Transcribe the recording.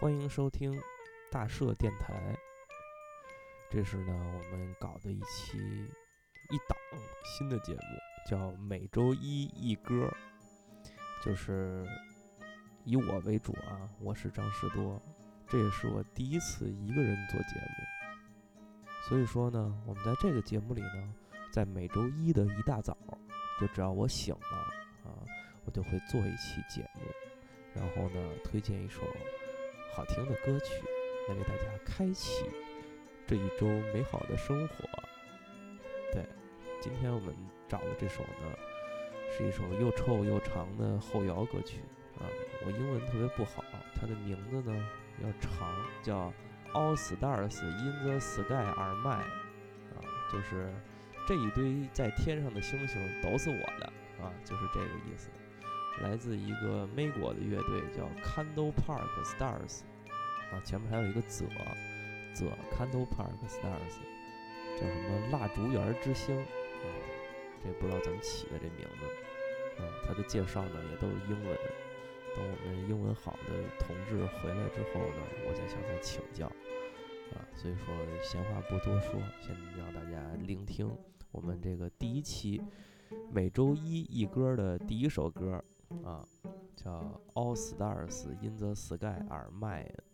欢迎收听大社电台。这是呢，我们搞的一期一档新的节目，叫每周一一歌，就是以我为主啊，我是张士多，这也是我第一次一个人做节目。所以说呢，我们在这个节目里呢，在每周一的一大早，就只要我醒了啊，我就会做一期节目，然后呢，推荐一首好听的歌曲，来为大家开启这一周美好的生活。对，今天我们找的这首呢，是一首又臭又长的后摇歌曲啊。我英文特别不好，它的名字呢要长，叫。All stars in the sky are My 啊，就是这一堆在天上的星星都是我的啊，就是这个意思。来自一个美国的乐队叫 Candle Park Stars，啊，前面还有一个泽泽 Candle Park Stars，叫什么蜡烛园之星啊，这不知道怎么起的这名字。啊，它的介绍呢也都是英文。等我们英文好的同志回来之后呢，我再向他请教，啊，所以说闲话不多说，先让大家聆听我们这个第一期每周一一歌的第一首歌，啊，叫 All Stars in the Sky Are Mine。